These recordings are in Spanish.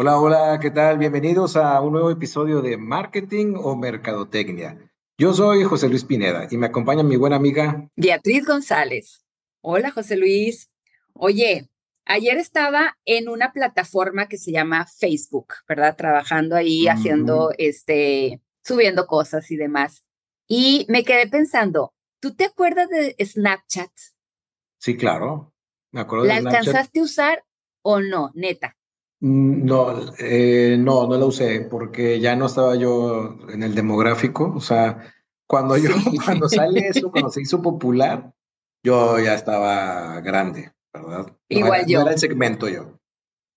Hola, hola, ¿qué tal? Bienvenidos a un nuevo episodio de Marketing o Mercadotecnia. Yo soy José Luis Pineda y me acompaña mi buena amiga Beatriz González. Hola, José Luis. Oye, ayer estaba en una plataforma que se llama Facebook, ¿verdad? Trabajando ahí, haciendo, este, subiendo cosas y demás. Y me quedé pensando, ¿tú te acuerdas de Snapchat? Sí, claro. Me acuerdo ¿La de Snapchat. alcanzaste a usar o no, neta? Mm, No, eh, no, no la usé porque ya no estaba yo en el demográfico. O sea, cuando yo, Sí. cuando sale eso, cuando se hizo popular, yo ya estaba grande, ¿verdad? No Igual era, no yo. era el segmento yo.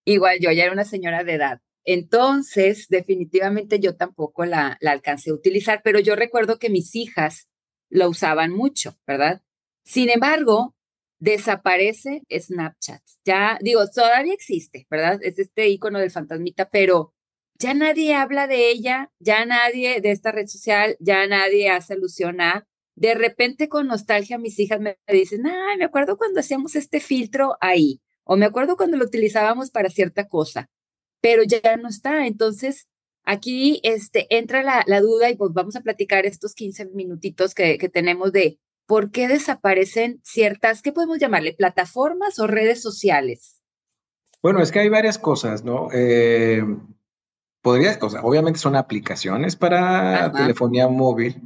Igual yo, ya era una señora de edad. Entonces, definitivamente yo tampoco la, la alcancé a utilizar, pero yo recuerdo que mis hijas lo usaban mucho, ¿verdad? Sin embargo, desaparece Snapchat. Ya, digo, todavía existe, ¿verdad? Es este icono del fantasmita, pero ya nadie habla de ella, ya nadie de esta red social, ya nadie hace alusión a. De repente, con nostalgia, mis hijas me dicen, ay, me acuerdo cuando hacíamos este filtro ahí o me acuerdo cuando lo utilizábamos para cierta cosa, pero ya no está. Entonces, aquí este, entra la, duda y pues vamos a platicar estos 15 minutitos que tenemos de por qué desaparecen ciertas, ¿qué podemos llamarle? ¿Plataformas o redes sociales? Bueno, es que hay varias cosas, ¿no? Eh, podría, o sea, obviamente son aplicaciones para Ajá. telefonía móvil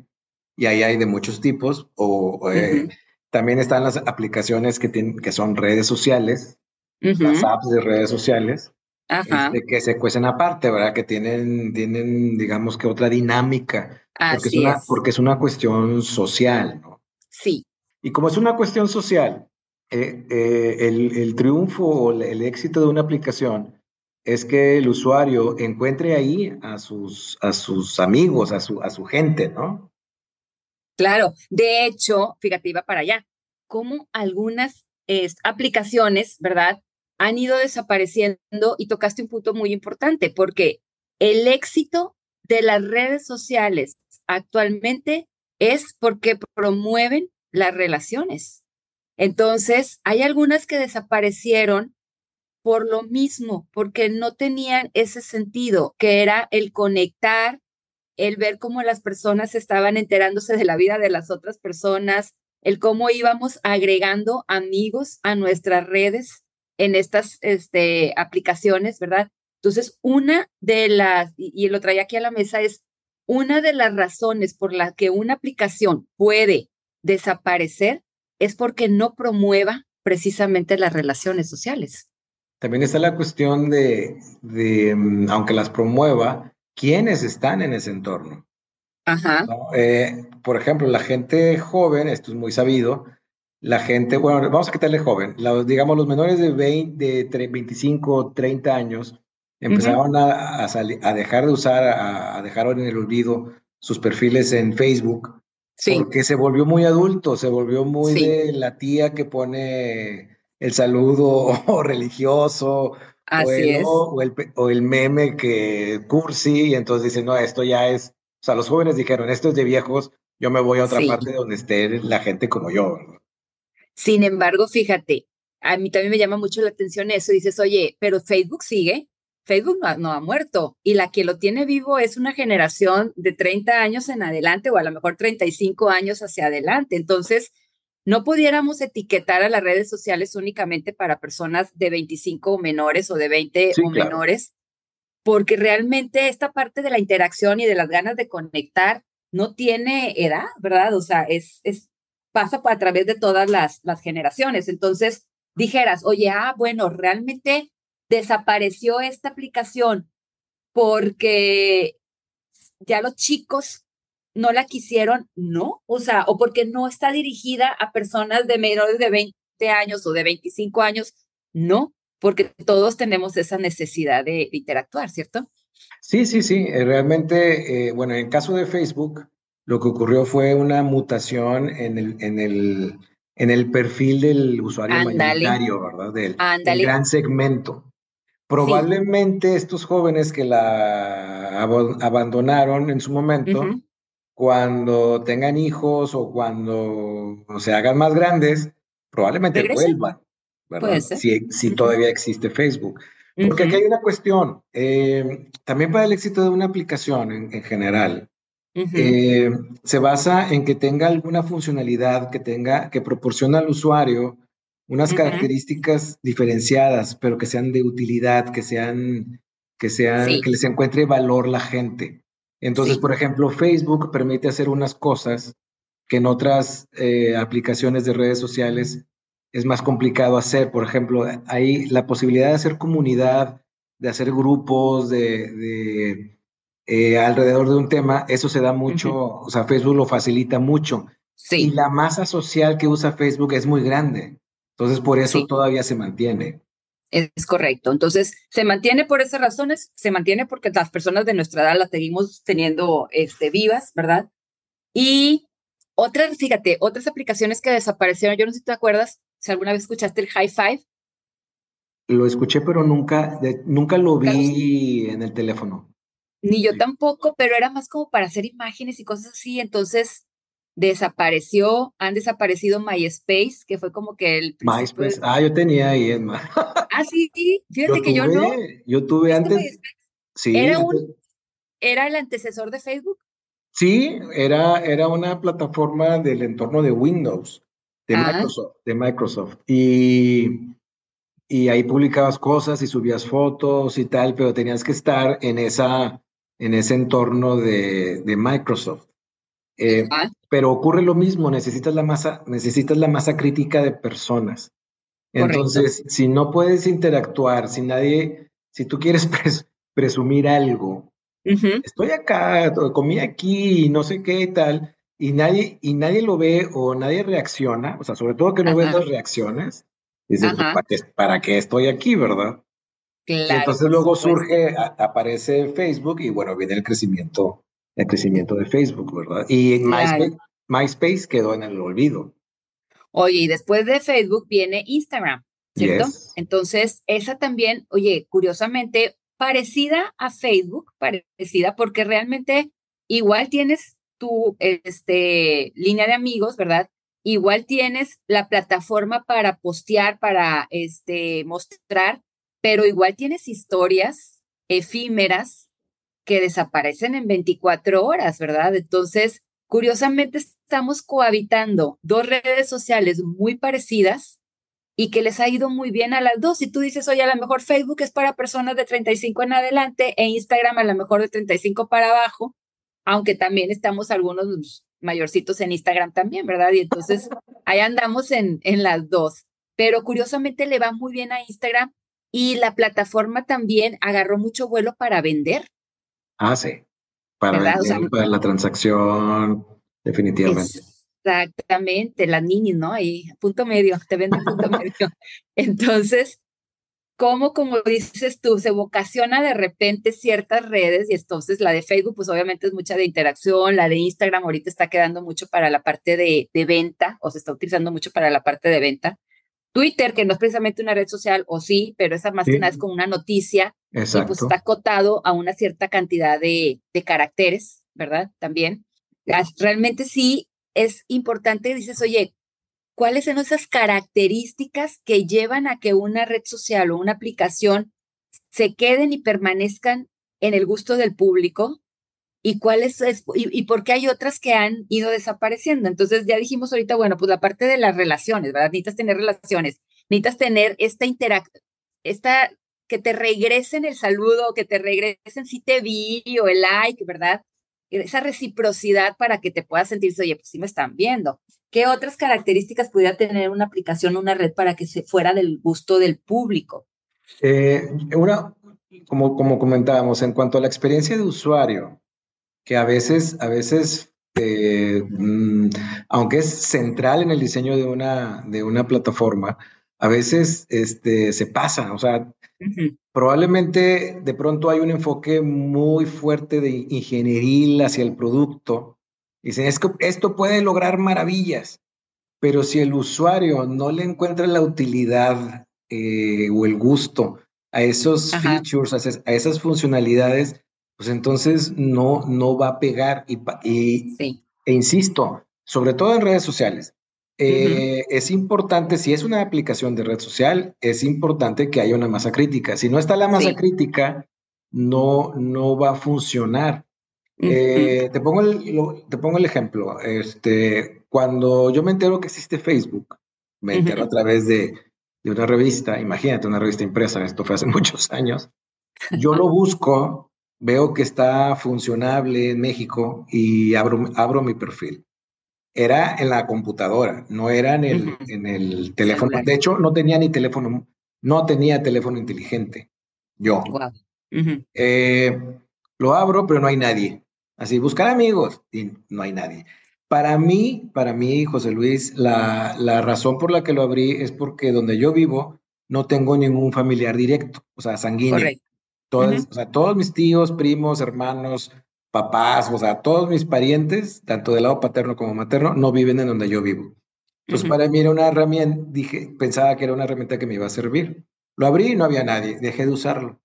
y ahí hay de muchos tipos. O eh, también están las aplicaciones que, tienen, que son redes sociales, las apps de redes sociales, Ajá, este, que se cuecen aparte, ¿verdad? Que tienen, tienen, digamos que otra dinámica, porque es una, es. porque es una cuestión social, ¿no? Sí, Y como es una cuestión social, eh, eh, el, el triunfo o el, éxito de una aplicación es que el usuario encuentre ahí a sus, a sus amigos, a su, a su gente, ¿no? claro. De hecho, fíjate, iba para allá. Como algunas es, aplicaciones, ¿verdad? Han ido desapareciendo y tocaste un punto muy importante porque el éxito de las redes sociales actualmente es porque promueven las relaciones. Entonces, hay algunas que desaparecieron por lo mismo, porque no tenían ese sentido, que era el conectar, el ver cómo las personas estaban enterándose de la vida de las otras personas, el cómo íbamos agregando amigos a nuestras redes en estas este, aplicaciones, ¿verdad? Entonces, una de las, y, y lo traía aquí a la mesa, es una de las razones por las que una aplicación puede desaparecer es porque no promueva precisamente las relaciones sociales. También está la cuestión de, de mm, aunque las promueva, quiénes están en ese entorno. Ajá. ¿no? Eh, por ejemplo, la gente joven, esto es muy sabido, la gente, bueno, vamos a quitarle joven, los, digamos los menores de, 20, de 3, 25, 30 años, empezaron ujú, a, a, a dejar de usar, a, a dejar en el olvido sus perfiles en Facebook, Sí, porque se volvió muy adulto, se volvió muy sí, de la tía que pone el saludo religioso o así el, es. o el, pe- o el meme que cursi, y entonces dicen, no, esto ya es, o sea, los jóvenes dijeron, esto es de viejos, yo me voy a otra Sí. parte donde esté la gente como yo. Sin embargo, fíjate, a mí también me llama mucho la atención eso. Dices, oye, pero Facebook sigue. Facebook no ha, no ha muerto y la que lo tiene vivo es una generación de 30 años en adelante o a lo mejor 35 años hacia adelante. Entonces, no pudiéramos etiquetar a las redes sociales únicamente para personas de 25 o menores o de 20 Sí, o claro. menores, porque realmente esta parte de la interacción y de las ganas de conectar no tiene edad, ¿verdad? O sea, es, es pasa a través de todas las, las generaciones. Entonces, dijeras, oye, ah, bueno, realmente desapareció esta aplicación porque ya los chicos no la quisieron, no, o sea, o porque no está dirigida a personas de menores de 20 años o de 25 años, no, porque todos tenemos esa necesidad de, interactuar, ¿cierto? Sí, sí, sí, eh, realmente, eh, bueno, en el caso de Facebook, lo que ocurrió fue una mutación en el, en el, en el perfil del usuario Ándale, mayoritario, ¿verdad? Del, gran segmento. Sí, Probablemente estos jóvenes que la abandonaron en su momento, cuando tengan hijos o cuando se hagan más grandes, probablemente regresen, vuelvan, ¿verdad? Si, todavía existe Facebook. Porque aquí hay una cuestión, eh, también para el éxito de una aplicación en, general, eh, se basa en que tenga alguna funcionalidad, que tenga, que proporciona al usuario unas características diferenciadas, pero que sean de utilidad, que sean, que sean, que les encuentre valor la gente. Entonces, por ejemplo, Facebook permite hacer unas cosas que en otras eh, aplicaciones de redes sociales es más complicado hacer. Por ejemplo, hay la posibilidad de hacer comunidad, de hacer grupos, de, eh, alrededor de un tema, eso se da mucho, o sea, Facebook lo facilita mucho. Sí. Y la masa social que usa Facebook es muy grande. Entonces, por eso todavía se mantiene. Es correcto. Entonces, se mantiene por esas razones, se mantiene porque las personas de nuestra edad las seguimos teniendo este, vivas, ¿verdad? Y otras, fíjate, otras aplicaciones que desaparecieron, yo no sé si te acuerdas, si alguna vez escuchaste el High Five. Lo escuché, pero nunca, nunca lo vi en el teléfono. Ni yo tampoco, pero era más como para hacer imágenes y cosas así. Entonces, desapareció, han desaparecido MySpace, que fue como que el... MySpace, ah, yo tenía ahí, en ah, sí, fíjate que yo no. Yo tuve antes... Sí. Era, un, era el antecesor de Facebook. Sí, era, era una plataforma del entorno de Windows, de ah. Microsoft, de Microsoft. Y, y ahí publicabas cosas y subías fotos y tal, pero tenías que estar en, esa, en ese entorno de, de Microsoft. Eh, pero ocurre lo mismo, necesitas la masa, necesitas la masa crítica de personas. Entonces, si no puedes interactuar, si nadie, si tú quieres presumir algo, estoy acá, comí aquí, no sé qué y tal, y nadie, y nadie lo ve o nadie reacciona, o sea, sobre todo que no ves las reacciones, dices, pues, ¿para qué, ¿para qué estoy aquí, verdad? Claro, entonces luego surge, aparece Facebook y bueno, viene el crecimiento el crecimiento de Facebook, ¿verdad? Y MySpace, quedó en el olvido. Oye, y después de Facebook viene Instagram, ¿cierto? Entonces, esa también, oye, curiosamente, parecida a Facebook, parecida porque realmente igual tienes tu este, línea de amigos, ¿verdad? Igual tienes la plataforma para postear, para este, mostrar, pero igual tienes historias efímeras que desaparecen en 24 horas, ¿verdad? Entonces, curiosamente estamos cohabitando dos redes sociales muy parecidas y que les ha ido muy bien a las dos. Si tú dices, oye, a lo mejor Facebook es para personas de 35 en adelante e Instagram a lo mejor de 35 para abajo, aunque también estamos algunos mayorcitos en Instagram también, ¿verdad? Y entonces ahí andamos en, en las dos. Pero curiosamente le va muy bien a Instagram y la plataforma también agarró mucho vuelo para vender. Ah, sí. Para, la transacción, definitivamente. Exactamente, las niñas, ¿no? Ahí, punto medio, te venden punto medio. Entonces, ¿cómo, como dices tú, se vocaciona de repente ciertas redes? Y entonces la de Facebook, pues obviamente es mucha de interacción, la de Instagram ahorita está quedando mucho para la parte de, de venta, o se está utilizando mucho para la parte de venta. Twitter, que no es precisamente una red social, o sí, pero esa más que nada es como una noticia y pues está acotado a una cierta cantidad de, de caracteres, ¿verdad? También. Realmente sí es importante, dices, oye, ¿cuáles son esas características que llevan a que una red social o una aplicación se queden y permanezcan en el gusto del público? Y cuáles y, y por qué hay otras que han ido desapareciendo. Entonces ya dijimos ahorita, bueno, pues la parte de las relaciones, ¿verdad? Necesitas tener relaciones, necesitas tener esta interacción, esta que te regresen el saludo, que te regresen si te vi o el like, ¿verdad? Esa reciprocidad para que te puedas sentir, oye, pues sí me están viendo. ¿Qué otras características pudiera tener una aplicación, una red para que se fuera del gusto del público? Eh, una, como, como comentábamos, en cuanto a la experiencia de usuario, que a veces, a veces eh, mm, aunque es central en el diseño de una, de una plataforma, a veces este, se pasa, o sea, probablemente de pronto hay un enfoque muy fuerte de ingeniería hacia el producto. Dicen, es que esto puede lograr maravillas, pero si el usuario no le encuentra la utilidad eh, o el gusto a esos features, a esas funcionalidades, pues entonces no, no va a pegar. Y, e insisto, sobre todo en redes sociales, eh, es importante, si es una aplicación de red social, es importante que haya una masa crítica. Si no está la masa crítica, no, no va a funcionar. Eh, te, pongo el, te pongo el ejemplo. Este, cuando yo me entero que existe Facebook, me entero a través de, de, una revista, imagínate una revista impresa, esto fue hace muchos años, yo lo busco, veo que está funcionable en México y abro, abro mi perfil. Era en la computadora, no era en el, en el teléfono. De hecho, no tenía ni teléfono, no tenía teléfono inteligente. Yo. Eh, lo abro, pero no hay nadie. Así, buscar amigos y no hay nadie. Para mí, para mí, José Luis, la, la razón por la que lo abrí es porque donde yo vivo no tengo ningún familiar directo, o sea, sanguíneo. O sea, todos mis tíos, primos, hermanos, papás, o sea, todos mis parientes, tanto del lado paterno como materno, no viven en donde yo vivo. Entonces, para mí era una herramienta, dije, pensaba que era una herramienta que me iba a servir. Lo abrí y no había nadie, dejé de usarlo.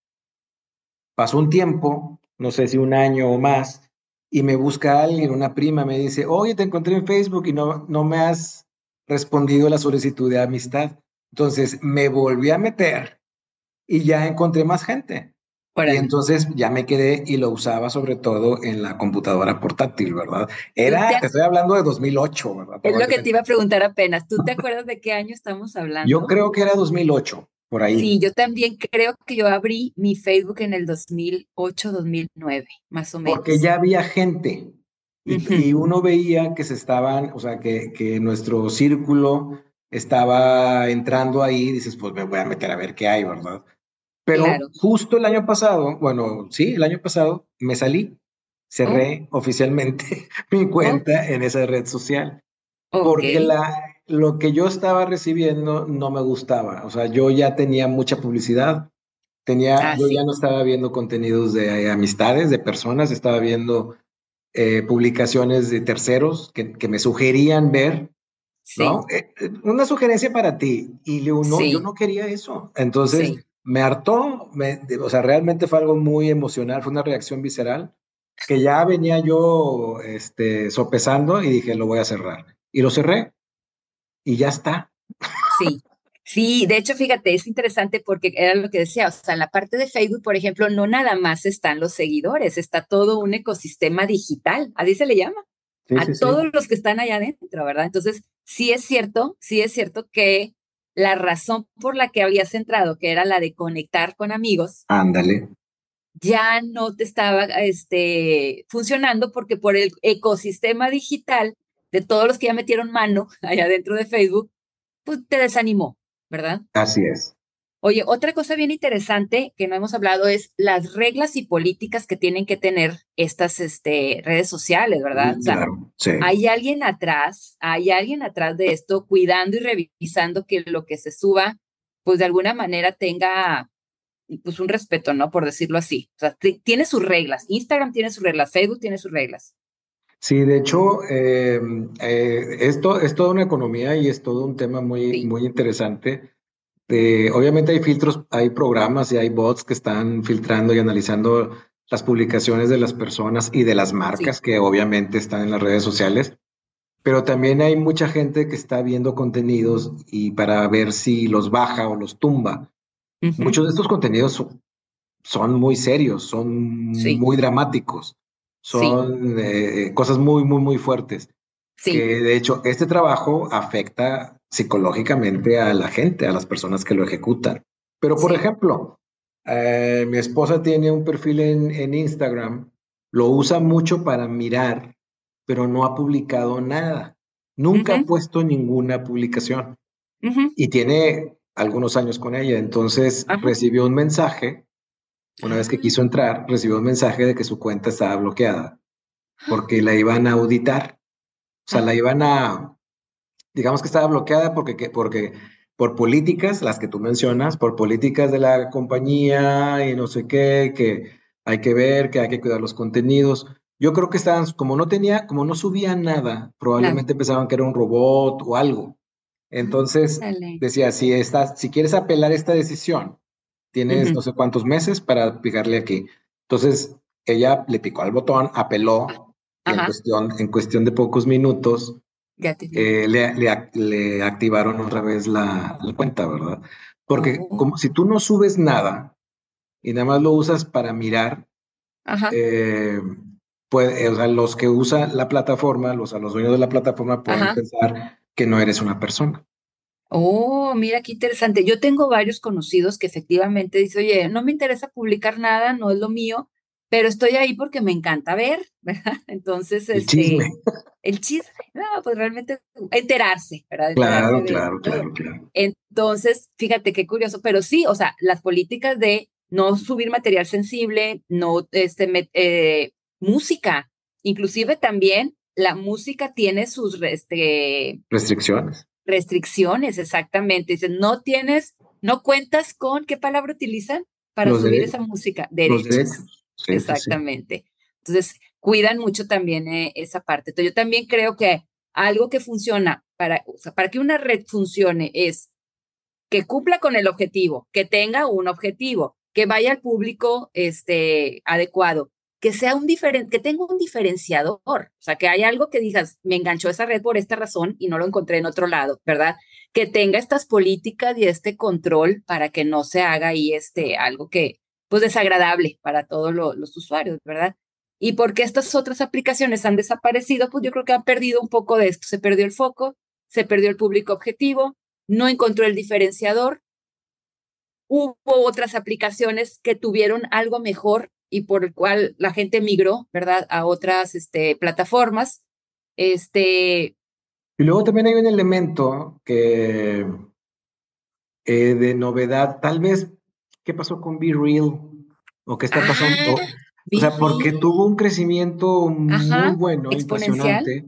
Pasó un tiempo, no sé si un año o más, y me busca alguien, una prima, me dice, oye, te encontré en Facebook y no, no me has respondido la solicitud de amistad. Entonces me volví a meter y ya encontré más gente. Y entonces ya me quedé y lo usaba sobre todo en la computadora portátil, ¿verdad? Era, te, estoy hablando de 2008, ¿verdad? Es lo que te iba a preguntar apenas. ¿Tú te acuerdas de qué año estamos hablando? Yo creo que era 2008 por ahí. Sí, yo también creo que yo abrí mi Facebook en el 2008, 2009, más o menos. Porque ya había gente y, uno veía que se estaban, o sea, que, que nuestro círculo estaba entrando ahí, dices, pues me voy a meter a ver qué hay, ¿verdad? Pero justo el año pasado, bueno, sí, el año pasado me salí, cerré oh. oficialmente mi cuenta en esa red social. Porque la, lo que yo estaba recibiendo no me gustaba. O sea, yo ya tenía mucha publicidad. Tenía, ah, yo ya no estaba viendo contenidos de amistades, de personas, estaba viendo eh, publicaciones de terceros que, que, me sugerían ver, ¿no? Eh, eh, una sugerencia para ti. Y yo no, yo no quería eso. Entonces, me hartó, me, o sea, realmente fue algo muy emocional, fue una reacción visceral que ya venía yo este, sopesando y dije, lo voy a cerrar. Y lo cerré y ya está. Sí, sí, de hecho, fíjate, es interesante porque era lo que decía, o sea, en la parte de Facebook, por ejemplo, no nada más están los seguidores, está todo un ecosistema digital, así se le llama, a todos los que están allá adentro, ¿verdad? Entonces, sí es cierto, sí es cierto que la razón por la que habías entrado, que era la de conectar con amigos, ándale, ya no te estaba este, funcionando porque por el ecosistema digital de todos los que ya metieron mano allá dentro de Facebook, pues te desanimó, ¿verdad? Así es. Oye, otra cosa bien interesante que no hemos hablado es las reglas y políticas que tienen que tener estas este, redes sociales, ¿verdad? O sea, sí. hay alguien atrás, hay alguien atrás de esto cuidando y revisando que lo que se suba, pues de alguna manera tenga pues un respeto, ¿no? Por decirlo así. O sea, tiene sus reglas. Instagram tiene sus reglas, Facebook tiene sus reglas. Sí, de hecho, em, eh, esto es toda una economía y es todo un tema muy, muy interesante. Obviamente hay filtros, hay programas y hay bots que están filtrando y analizando las publicaciones de las personas y de las marcas que obviamente están en las redes sociales, pero también hay mucha gente que está viendo contenidos y para ver si los baja o los tumba. Muchos de estos contenidos son, muy serios, son muy dramáticos. Son eh, cosas muy, muy, muy fuertes. Que de hecho, este trabajo afecta psicológicamente a la gente, a las personas que lo ejecutan. Pero, por ejemplo, eh, mi esposa tiene un perfil en, en Instagram, lo usa mucho para mirar, pero no ha publicado nada. Nunca ha puesto ninguna publicación. Y tiene algunos años con ella. Entonces recibió un mensaje una vez que quiso entrar, recibió un mensaje de que su cuenta estaba bloqueada porque la iban a auditar. O sea, la iban a, digamos que estaba bloqueada porque, porque por políticas, las que tú mencionas, por políticas de la compañía y no sé qué, que hay que ver, que hay que cuidar los contenidos. Yo creo que estaban, como no tenía, como no subía nada, probablemente pensaban que era un robot o algo. Entonces, decía, si, estás, si quieres apelar esta decisión, Tienes no sé cuántos meses para picarle aquí. Entonces, ella le picó al botón, apeló, y en cuestión, en cuestión de pocos minutos eh, le, le, activaron otra vez la, cuenta, ¿verdad? Porque como si tú no subes nada y nada más lo usas para mirar, eh, pues, o sea, los que usan la plataforma, los, a los dueños de la plataforma pueden pensar que no eres una persona. Oh, mira qué interesante. Yo tengo varios conocidos que efectivamente dicen, oye, no me interesa publicar nada, no es lo mío, pero estoy ahí porque me encanta ver, ¿verdad? Entonces, el este, chisme. El chisme, no, pues realmente enterarse, ¿verdad? claro, claro, claro, claro. Entonces, fíjate qué curioso, pero sí, o sea, las políticas de no subir material sensible, no, este, eh, música, inclusive también la música tiene sus este, restricciones. Restricciones, exactamente. Dicen, no tienes, no cuentas con, ¿qué palabra utilizan para subir esa música? Derechos. Exactamente. Entonces, cuidan mucho también eh, esa parte. Entonces, yo también creo que algo que funciona para, para que una red funcione es que cumpla con el objetivo, que tenga un objetivo, que vaya al público este, adecuado, que sea un diferente, que tenga un diferenciador, o sea, que haya algo que digas, me enganchó esa red por esta razón y no lo encontré en otro lado, ¿verdad? Que tenga estas políticas y este control para que no se haga ahí este algo que pues desagradable para todos los usuarios, ¿verdad? Y porque estas otras aplicaciones han desaparecido, pues yo creo que han perdido un poco de esto. Se perdió el foco, se perdió el público objetivo, no encontró el diferenciador. Hubo otras aplicaciones que tuvieron algo mejor y por el cual la gente migró, ¿verdad? A otras este, plataformas. Este... Y luego también hay un elemento que eh, de novedad, tal vez ¿qué pasó con Be Real? ¿O qué está pasando? Ah, o sea, porque tuvo un crecimiento muy bueno, impresionante.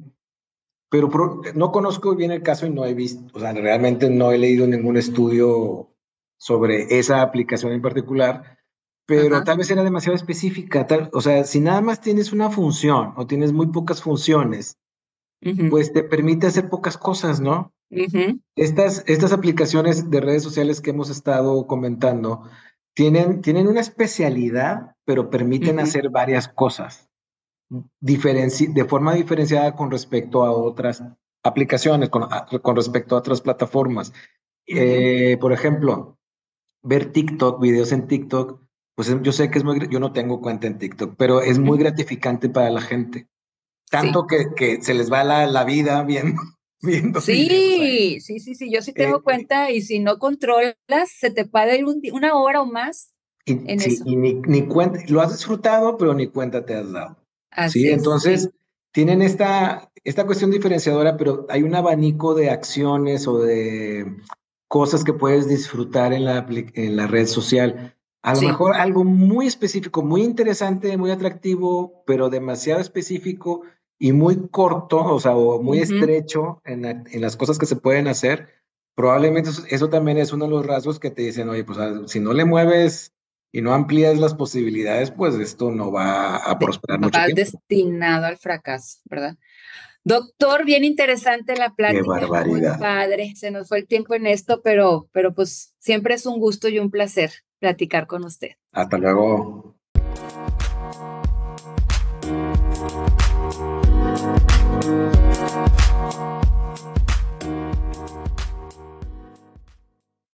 Pero no conozco bien el caso y no he visto, o sea, realmente no he leído ningún estudio sobre esa aplicación en particular, pero tal vez era demasiado específica. Tal, o sea, si nada más tienes una función o tienes muy pocas funciones, pues te permite hacer pocas cosas, ¿no? Estas, estas aplicaciones de redes sociales que hemos estado comentando tienen, tienen una especialidad, pero permiten hacer varias cosas de forma diferenciada con respecto a otras aplicaciones, con, con respecto a otras plataformas. Eh, por ejemplo, ver TikTok, videos en TikTok, pues yo sé que es muy, yo no tengo cuenta en TikTok, pero es muy gratificante para la gente. Tanto que, que, se les va la, la vida viendo, Sí, sí, sí, sí, yo sí tengo eh, cuenta y si no controlas, se te puede ir una hora o más. Y, en eso. y ni, ni, cuenta, lo has disfrutado, pero ni cuenta te has dado. Así sí, entonces tienen esta, esta cuestión diferenciadora, pero hay un abanico de acciones o de cosas que puedes disfrutar en la, en la red social. A lo mejor algo muy específico, muy interesante, muy atractivo, pero demasiado específico y muy corto, o sea, o muy estrecho en, en, las cosas que se pueden hacer, probablemente eso, también es uno de los rasgos que te dicen, oye, pues si no le mueves y no amplías las posibilidades, pues esto no va a prosperar mucho va destinado al fracaso, ¿verdad? Doctor, bien interesante la plática. Qué barbaridad. padre, se nos fue el tiempo en esto, pero, pero pues siempre es un gusto y un placer platicar con usted. Hasta luego.